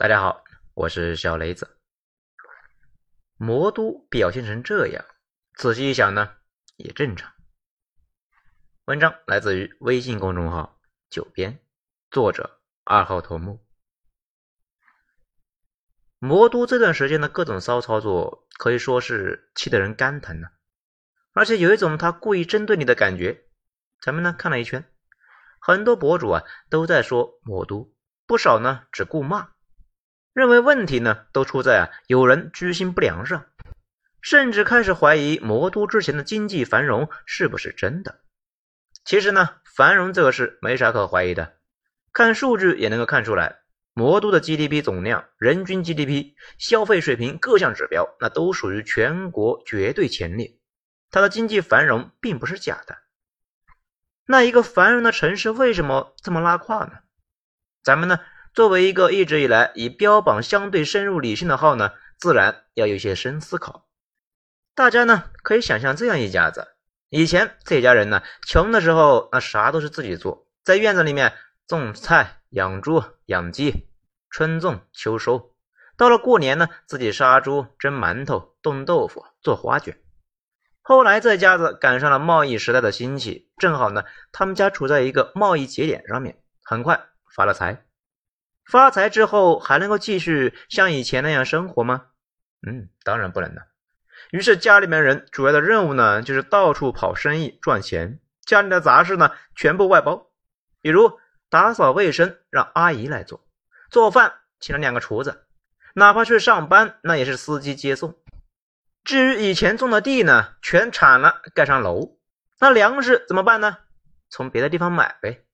大家好，我是小雷子。魔都表现成这样，仔细一想呢，也正常。文章来自于微信公众号“九编”，作者二号头目。魔都这段时间的各种骚操作，可以说是气得人肝疼呢，而且有一种他故意针对你的感觉。咱们呢看了一圈，很多博主啊都在说魔都，不少呢只顾骂。认为问题呢都出在啊有人居心不良上，甚至开始怀疑魔都之前的经济繁荣是不是真的。其实呢，繁荣这个事没啥可怀疑的，看数据也能够看出来，魔都的 GDP 总量、人均 GDP、消费水平各项指标，那都属于全国绝对前列。它的经济繁荣并不是假的。那一个繁荣的城市为什么这么拉胯呢？咱们呢？作为一个一直以来以标榜相对深入理性的号呢，自然要有些深思考。大家呢可以想象这样一家子，以前这家人呢穷的时候，那啥都是自己做，在院子里面种菜、养猪、养鸡，春种秋收。到了过年呢，自己杀猪、蒸馒头、冻豆腐、做花卷。后来这家子赶上了贸易时代的兴起，正好呢，他们家处在一个贸易节点上面，很快发了财。发财之后还能够继续像以前那样生活吗？嗯，当然不能了。于是家里面人主要的任务呢，就是到处跑生意赚钱，家里的杂事呢全部外包，比如打扫卫生让阿姨来做，做饭请了两个厨子，哪怕去上班那也是司机接送。至于以前种的地呢，全铲了盖上楼，那粮食怎么办呢？从别的地方买呗。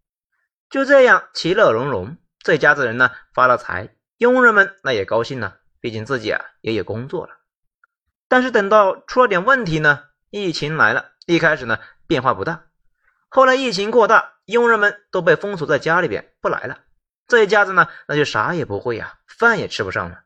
就这样其乐融融。这家子人呢发了财，佣人们那也高兴呢，毕竟自己啊也有工作了。但是等到出了点问题呢，疫情来了，一开始呢变化不大，后来疫情扩大，佣人们都被封锁在家里边不来了，这一家子呢那就啥也不会呀，饭也吃不上了。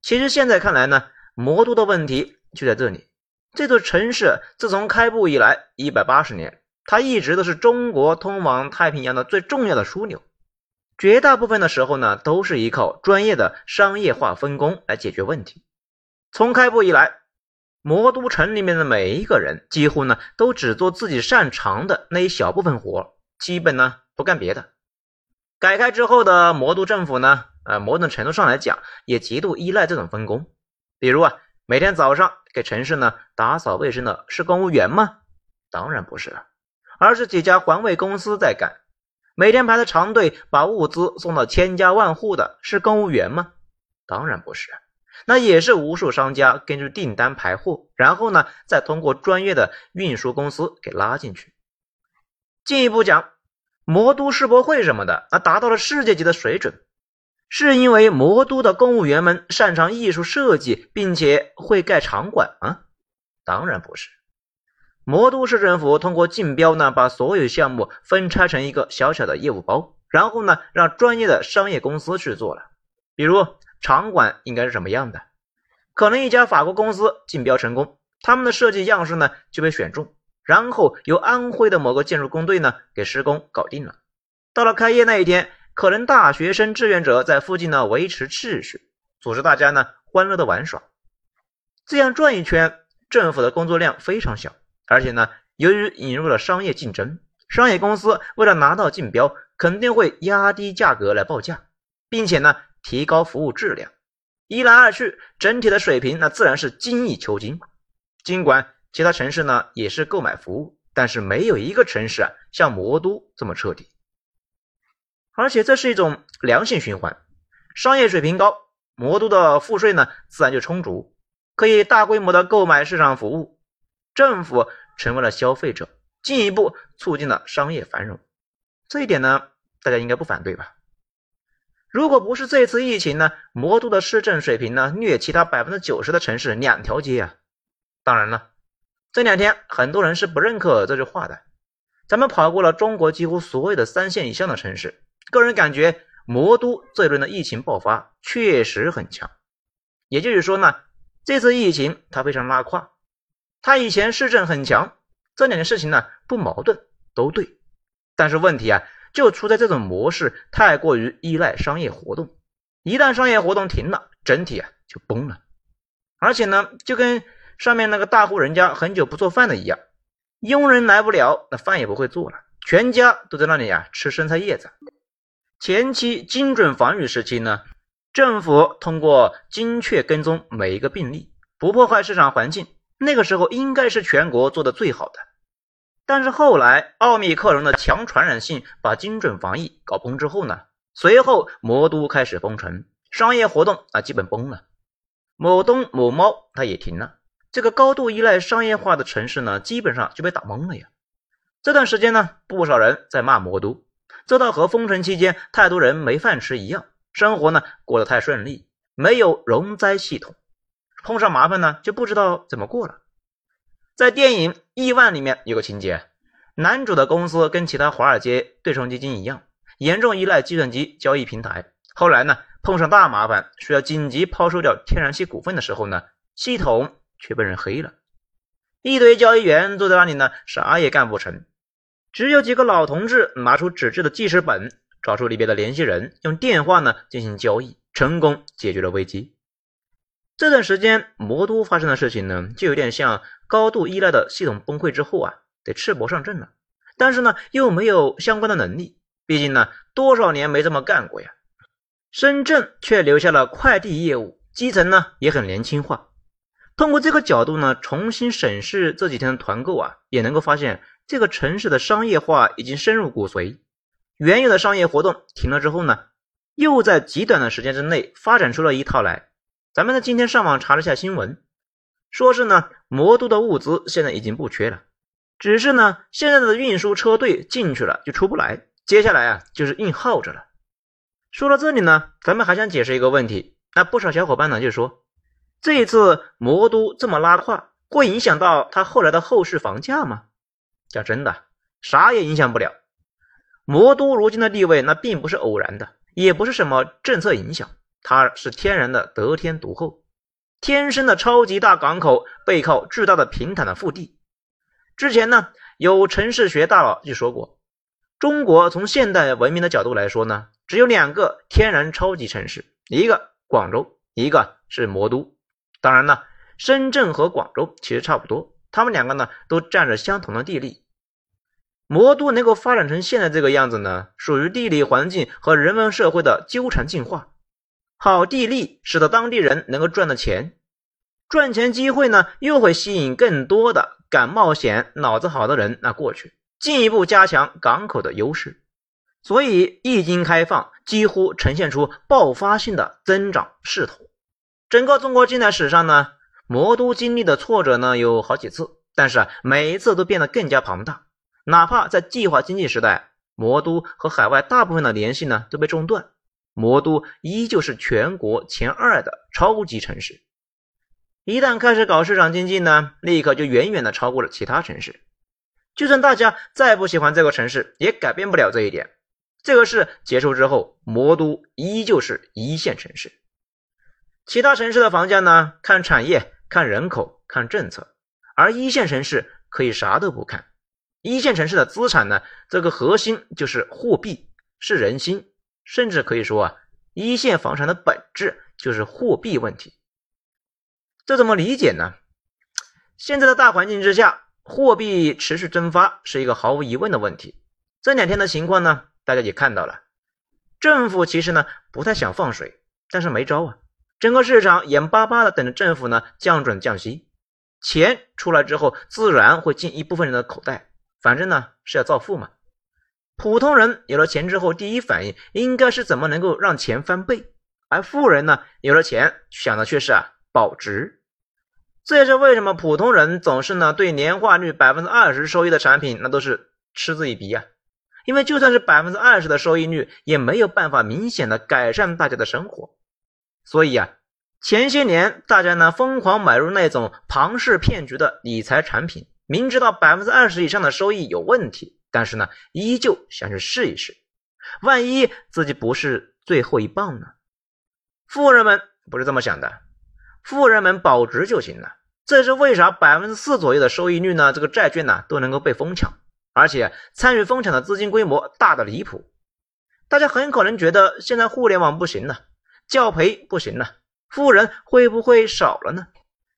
其实现在看来呢，魔都的问题就在这里。这座城市自从开埠以来一百八十年，它一直都是中国通往太平洋的最重要的枢纽。绝大部分的时候呢，都是依靠专业的商业化分工来解决问题。从开埠以来，魔都城里面的每一个人几乎呢都只做自己擅长的那一小部分活，基本呢不干别的。改开之后的魔都政府呢，呃，某种程度上来讲也极度依赖这种分工。比如啊，每天早上给城市呢打扫卫生的是公务员吗？当然不是了，而是几家环卫公司在干。每天排的长队把物资送到千家万户的是公务员吗？当然不是，那也是无数商家根据订单排货，然后呢再通过专业的运输公司给拉进去。进一步讲，魔都世博会什么的，那达到了世界级的水准，是因为魔都的公务员们擅长艺术设计，并且会盖场馆吗？当然不是。魔都市政府通过竞标呢，把所有项目分拆成一个小小的业务包，然后呢，让专业的商业公司去做了。比如场馆应该是什么样的？可能一家法国公司竞标成功，他们的设计样式呢就被选中，然后由安徽的某个建筑工队呢给施工搞定了。到了开业那一天，可能大学生志愿者在附近呢维持秩序，组织大家呢欢乐的玩耍。这样转一圈，政府的工作量非常小。而且呢，由于引入了商业竞争，商业公司为了拿到竞标，肯定会压低价格来报价，并且呢，提高服务质量。一来二去，整体的水平那自然是精益求精。尽管其他城市呢也是购买服务，但是没有一个城市啊像魔都这么彻底。而且这是一种良性循环，商业水平高，魔都的赋税呢自然就充足，可以大规模的购买市场服务。政府成为了消费者，进一步促进了商业繁荣。这一点呢，大家应该不反对吧？如果不是这次疫情呢，魔都的市政水平呢，虐其他百分之九十的城市两条街啊！当然了，这两天很多人是不认可这句话的。咱们跑过了中国几乎所有的三线以上的城市，个人感觉魔都这一轮的疫情爆发确实很强。也就是说呢，这次疫情它非常拉胯。他以前市政很强，这两件事情呢不矛盾，都对。但是问题啊，就出在这种模式太过于依赖商业活动，一旦商业活动停了，整体啊就崩了。而且呢，就跟上面那个大户人家很久不做饭的一样，佣人来不了，那饭也不会做了，全家都在那里啊吃生菜叶子。前期精准防御时期呢，政府通过精确跟踪每一个病例，不破坏市场环境，那个时候应该是全国做的最好的。但是后来奥密克戎的强传染性把精准防疫搞崩之后呢，随后魔都开始封城，商业活动啊基本崩了。某东某猫它也停了，这个高度依赖商业化的城市呢，基本上就被打懵了呀。这段时间呢，不少人在骂魔都，这倒和封城期间太多人没饭吃一样，生活呢过得太顺利，没有容灾系统，碰上麻烦呢就不知道怎么过了。在电影《亿万》里面有个情节，男主的公司跟其他华尔街对冲基金一样，严重依赖计算机交易平台，后来呢？碰上大麻烦，需要紧急抛售掉天然气股份的时候呢，系统却被人黑了，一堆交易员坐在那里呢，啥也干不成，只有几个老同志拿出纸质的记事本，找出里边的联系人，用电话呢进行交易，成功解决了危机。这段时间魔都发生的事情呢，就有点像高度依赖的系统崩溃之后啊，得赤膊上阵了，但是呢又没有相关的能力，毕竟呢多少年没这么干过呀。深圳却留下了快递业务，基层呢也很年轻化。通过这个角度呢，重新审视这几天的团购啊，也能够发现这个城市的商业化已经深入骨髓。原有的商业活动停了之后呢，又在极短的时间之内发展出了一套来。咱们呢今天上网查了下新闻，说是呢魔都的物资现在已经不缺了，只是呢现在的运输车队进去了就出不来，接下来啊就是硬耗着了。说到这里呢，咱们还想解释一个问题。那不少小伙伴呢就说，这一次魔都这么拉的话，会影响到他后来的后市房价吗？讲真的，啥也影响不了。魔都如今的地位，那并不是偶然的，也不是什么政策影响，它是天然的得天独厚，天生的超级大港口，背靠巨大的平坦的腹地。之前呢，有城市学大佬就说过，中国从现代文明的角度来说呢。只有两个天然超级城市，一个广州，一个是魔都。当然了，深圳和广州其实差不多，他们两个呢都占着相同的地利。魔都能够发展成现在这个样子呢，属于地理环境和人文社会的纠缠进化。好地利使得当地人能够赚到钱，赚钱机会呢又会吸引更多的敢冒险、脑子好的人那过去，进一步加强港口的优势。所以，一经开放，几乎呈现出爆发性的增长势头。整个中国近代史上呢，魔都经历的挫折呢有好几次，但是啊，每一次都变得更加庞大。哪怕在计划经济时代，魔都和海外大部分的联系呢都被中断，魔都依旧是全国前二的超级城市。一旦开始搞市场经济呢，立刻就远远的超过了其他城市。就算大家再不喜欢这个城市，也改变不了这一点。这个事结束之后，魔都依旧是一线城市。其他城市的房价呢？看产业、看人口、看政策，而一线城市可以啥都不看。一线城市的资产呢？这个核心就是货币，是人心，甚至可以说啊，一线房产的本质就是货币问题。这怎么理解呢？现在的大环境之下，货币持续蒸发是一个毫无疑问的问题。这两天的情况呢？大家也看到了，政府其实呢不太想放水，但是没招啊。整个市场眼巴巴的等着政府呢降准降息，钱出来之后自然会进一部分人的口袋，反正呢是要造富嘛。普通人有了钱之后，第一反应应该是怎么能够让钱翻倍，而富人呢有了钱想的却是啊保值。这也是为什么普通人总是呢对年化率百分之二十收益的产品那都是嗤之以鼻啊。因为就算是百分之二十的收益率，也没有办法明显的改善大家的生活。所以啊，前些年大家呢疯狂买入那种庞氏骗局的理财产品，明知道百分之二十以上的收益有问题，但是呢依旧想去试一试，万一自己不是最后一棒呢？富人们不是这么想的，富人们保值就行了。这是为啥百分之四左右的收益率呢？这个债券呢都能够被疯抢。而且参与疯抢的资金规模大的离谱，大家很可能觉得现在互联网不行了，教培不行了，富人会不会少了呢？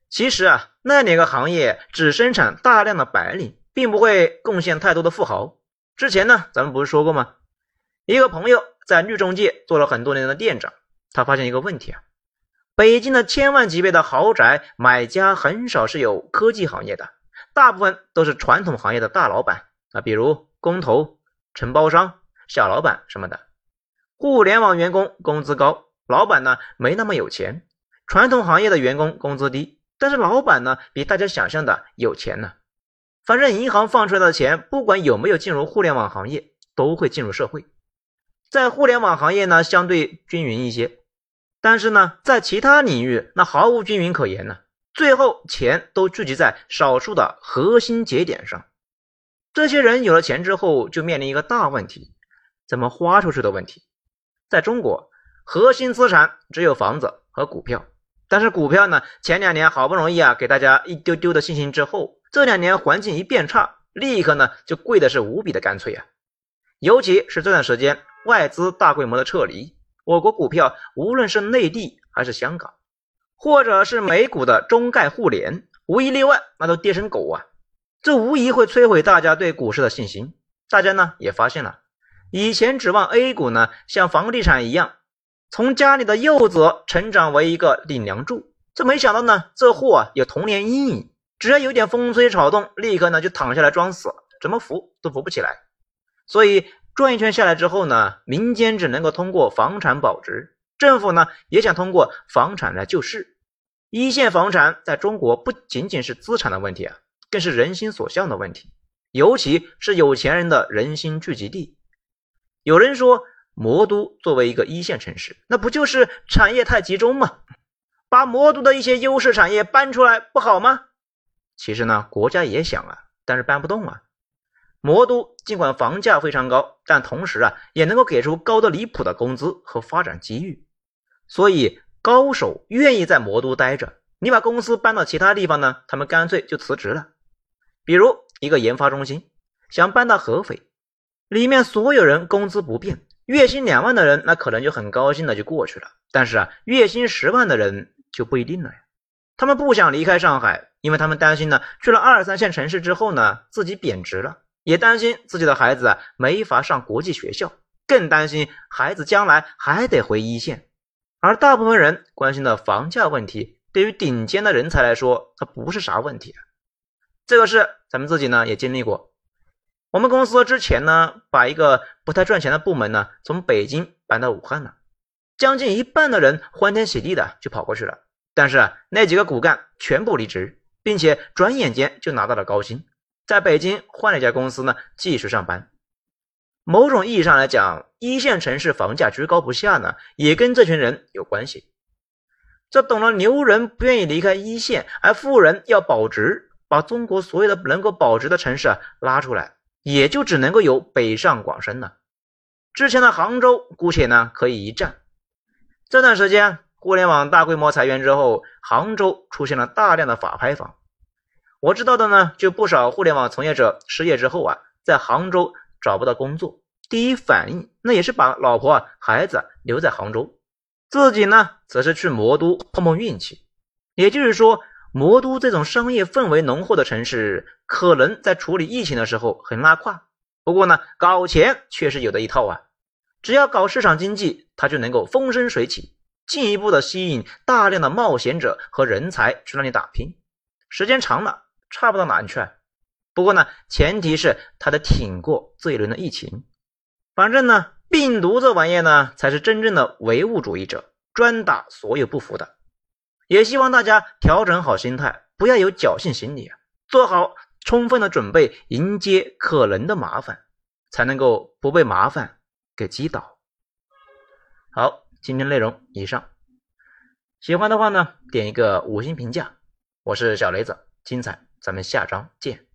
其实啊，那两个行业只生产大量的白领，并不会贡献太多的富豪。之前呢，咱们不是说过吗？一个朋友在律中介做了很多年的店长，他发现一个问题啊，北京的千万级别的豪宅买家很少是有科技行业的，大部分都是传统行业的大老板啊，比如工头、承包商、小老板什么的。互联网员工工资高，老板呢没那么有钱；传统行业的员工工资低，但是老板呢比大家想象的有钱呢。反正银行放出来的钱，不管有没有进入互联网行业，都会进入社会。在互联网行业呢，相对均匀一些，但是呢，在其他领域那毫无均匀可言呢。最后钱都聚集在少数的核心节点上。这些人有了钱之后，就面临一个大问题：怎么花出去的问题。在中国，核心资产只有房子和股票。但是股票呢，前两年好不容易啊，给大家一丢丢的信心之后，这两年环境一变差，立刻呢就贵的是无比的干脆啊。尤其是这段时间外资大规模的撤离，我国股票无论是内地还是香港，或者是美股的中概互联，无一例外，那都跌成狗啊！这无疑会摧毁大家对股市的信心。大家呢也发现了。以前指望 A 股呢，像房地产一样，从家里的幼子成长为一个顶梁柱。这没想到呢，这货啊有童年阴影，只要有点风吹草动，立刻呢就躺下来装死，怎么扶都扶不起来。所以转一圈下来之后呢，民间只能够通过房产保值，政府呢也想通过房产来救市。一线房产在中国不仅仅是资产的问题啊，更是人心所向的问题，尤其是有钱人的人心聚集地。有人说，魔都作为一个一线城市，那不就是产业太集中吗？把魔都的一些优势产业搬出来不好吗？其实呢，国家也想啊，但是搬不动啊。魔都尽管房价非常高，但同时啊，也能够给出高的离谱的工资和发展机遇，所以高手愿意在魔都待着。你把公司搬到其他地方呢，他们干脆就辞职了。比如一个研发中心想搬到合肥。里面所有人工资不变，月薪两万的人那可能就很高兴的就过去了。但是啊，月薪十万的人就不一定了呀。他们不想离开上海，因为他们担心呢，去了二三线城市之后呢，自己贬值了，也担心自己的孩子啊没法上国际学校，更担心孩子将来还得回一线。而大部分人关心的房价问题，对于顶尖的人才来说，它不是啥问题。这个事咱们自己呢也经历过。我们公司之前呢，把一个不太赚钱的部门呢，从北京搬到武汉了，将近一半的人欢天喜地的就跑过去了。但是，那几个骨干全部离职，并且转眼间就拿到了高薪，在北京换了一家公司呢，继续上班。某种意义上来讲，一线城市房价居高不下呢，也跟这群人有关系。这懂了牛人不愿意离开一线，而富人要保值，把中国所有的能够保值的城市啊拉出来。也就只能够有北上广深了。之前的杭州姑且呢可以一战。这段时间互联网大规模裁员之后，杭州出现了大量的法拍房。我知道的呢，就不少互联网从业者失业之后啊，在杭州找不到工作，第一反应那也是把老婆啊孩子留在杭州，自己呢则是去魔都碰碰运气。也就是说。魔都这种商业氛围浓厚的城市，可能在处理疫情的时候很拉胯。不过呢，搞钱确实有的一套啊。只要搞市场经济，它就能够风生水起，进一步的吸引大量的冒险者和人才去那里打拼。时间长了，差不到哪里去。不过呢，前提是他得挺过这一轮的疫情。反正呢，病毒这玩意呢，才是真正的唯物主义者，专打所有不服的。也希望大家调整好心态，不要有侥幸心理啊，做好充分的准备，迎接可能的麻烦，才能够不被麻烦给击倒。好，今天内容以上，喜欢的话呢，点一个五星评价。我是小雷子，精彩，咱们下章见。